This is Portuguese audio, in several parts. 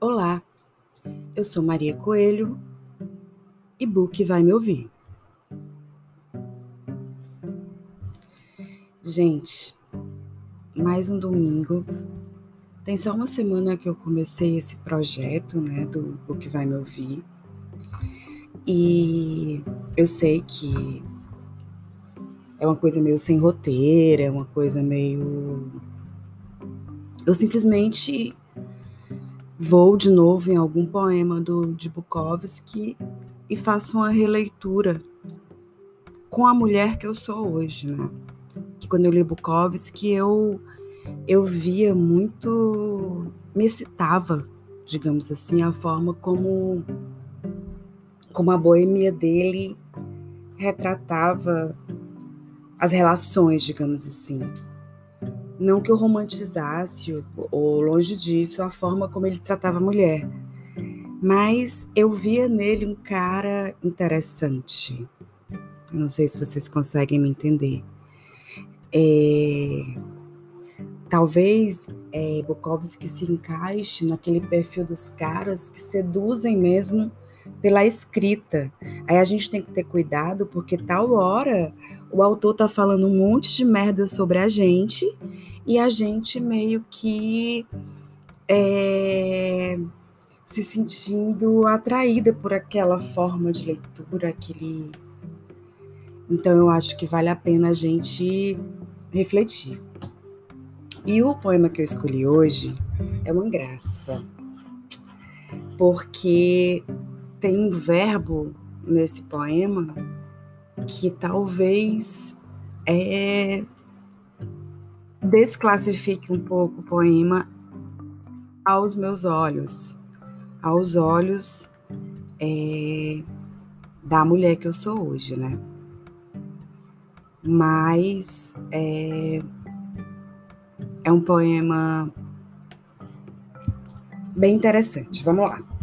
Olá, eu sou Maria Coelho e Book vai me ouvir. Gente, mais um domingo. Tem só uma semana que eu comecei esse projeto, né, do Book vai me ouvir. E eu sei que é uma coisa meio sem roteiro, é uma coisa meio. Eu simplesmente vou de novo em algum poema do, de Bukowski e faço uma releitura com a mulher que eu sou hoje, né? Que quando eu li Bukowski, eu, eu via muito. me excitava, digamos assim, a forma como, como a boemia dele retratava as relações, digamos assim. Não que eu romantizasse, ou longe disso, a forma como ele tratava a mulher, mas eu via nele um cara interessante. Eu não sei se vocês conseguem me entender. É, talvez é, Bukowski se encaixe naquele perfil dos caras que seduzem mesmo pela escrita. Aí a gente tem que ter cuidado, porque tal hora o autor tá falando um monte de merda sobre a gente e a gente meio que é, se sentindo atraída por aquela forma de leitura, aquele. Então eu acho que vale a pena a gente refletir. E o poema que eu escolhi hoje é uma graça, porque tem um verbo nesse poema que talvez é, desclassifique um pouco o poema aos meus olhos, aos olhos é, da mulher que eu sou hoje, né? Mas é, é um poema bem interessante. Vamos lá.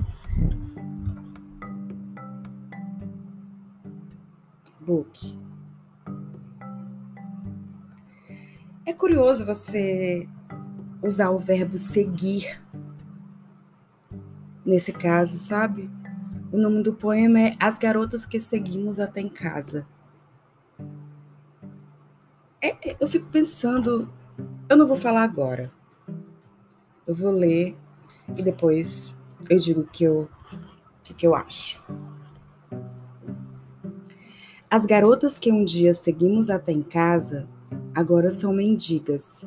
É curioso você usar o verbo seguir nesse caso, sabe? O nome do poema é As Garotas que Seguimos Até em Casa. É, é, eu fico pensando, eu não vou falar agora. Eu vou ler e depois eu digo o que eu, o que eu acho. As garotas que um dia seguimos até em casa agora são mendigas.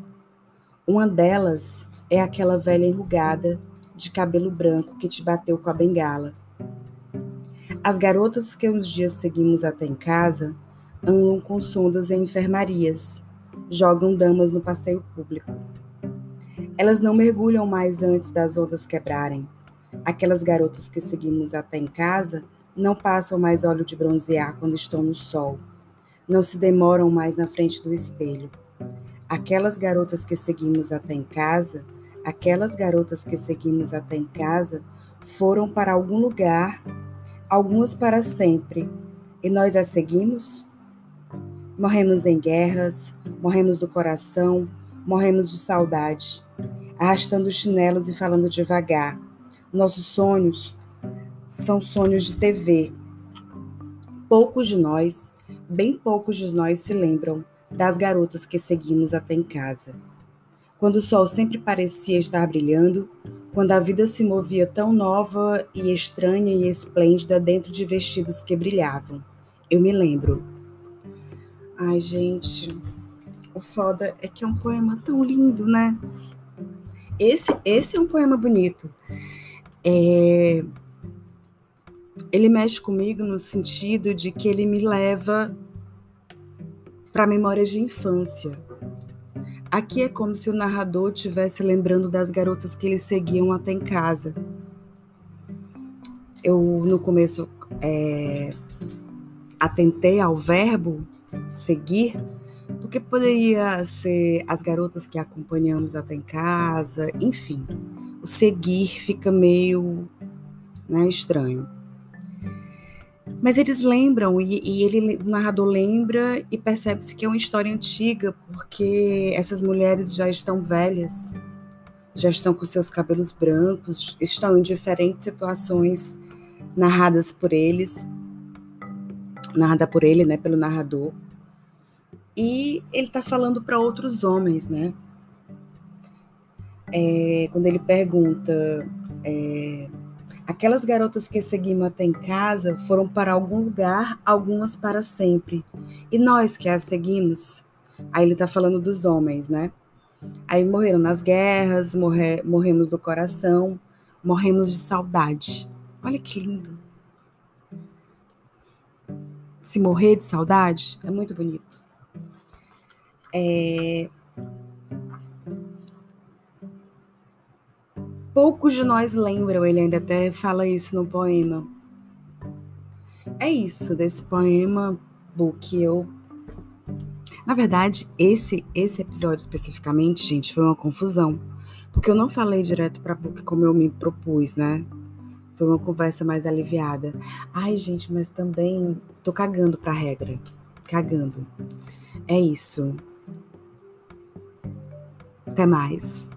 Uma delas é aquela velha enrugada, de cabelo branco que te bateu com a bengala. As garotas que uns dias seguimos até em casa andam com sondas em enfermarias, jogam damas no passeio público. Elas não mergulham mais antes das ondas quebrarem. Aquelas garotas que seguimos até em casa não passam mais óleo de bronzear quando estão no sol não se demoram mais na frente do espelho. Aquelas garotas que seguimos até em casa, aquelas garotas que seguimos até em casa, foram para algum lugar, algumas para sempre, e nós as seguimos? Morremos em guerras, morremos do coração, morremos de saudade, arrastando chinelos e falando devagar. Nossos sonhos são sonhos de TV. Poucos de nós bem poucos de nós se lembram das garotas que seguimos até em casa. Quando o sol sempre parecia estar brilhando, quando a vida se movia tão nova e estranha e esplêndida dentro de vestidos que brilhavam. Eu me lembro. Ai, gente, o foda é que é um poema tão lindo, né? Esse, esse é um poema bonito. É, ele mexe comigo no sentido de que ele me leva para memórias de infância. Aqui é como se o narrador estivesse lembrando das garotas que eles seguiam até em casa. Eu, no começo, é, atentei ao verbo seguir, porque poderia ser as garotas que acompanhamos até em casa, enfim. O seguir fica meio né, estranho. Mas eles lembram, e, e ele, o narrador lembra e percebe-se que é uma história antiga, porque essas mulheres já estão velhas. já estão com seus cabelos brancos, estão em diferentes situações narradas por eles, narrada por ele, né, pelo narrador. E ele está falando para outros homens, né? É, quando ele pergunta, é, aquelas garotas que seguimos até em casa foram para algum lugar, algumas para sempre. E nós que as seguimos, aí ele está falando dos homens, né? Aí morreram nas guerras, morre, morremos do coração, morremos de saudade. Olha que lindo. Se morrer de saudade é muito bonito. É... Poucos de nós lembram, ele ainda até fala isso no poema. É isso desse poema, que eu na verdade, esse esse episódio especificamente, gente, foi uma confusão, porque eu não falei direto para Book como eu me propus, né? Foi uma conversa mais aliviada. Ai, gente, mas também tô cagando pra regra. Cagando. É isso. Até mais.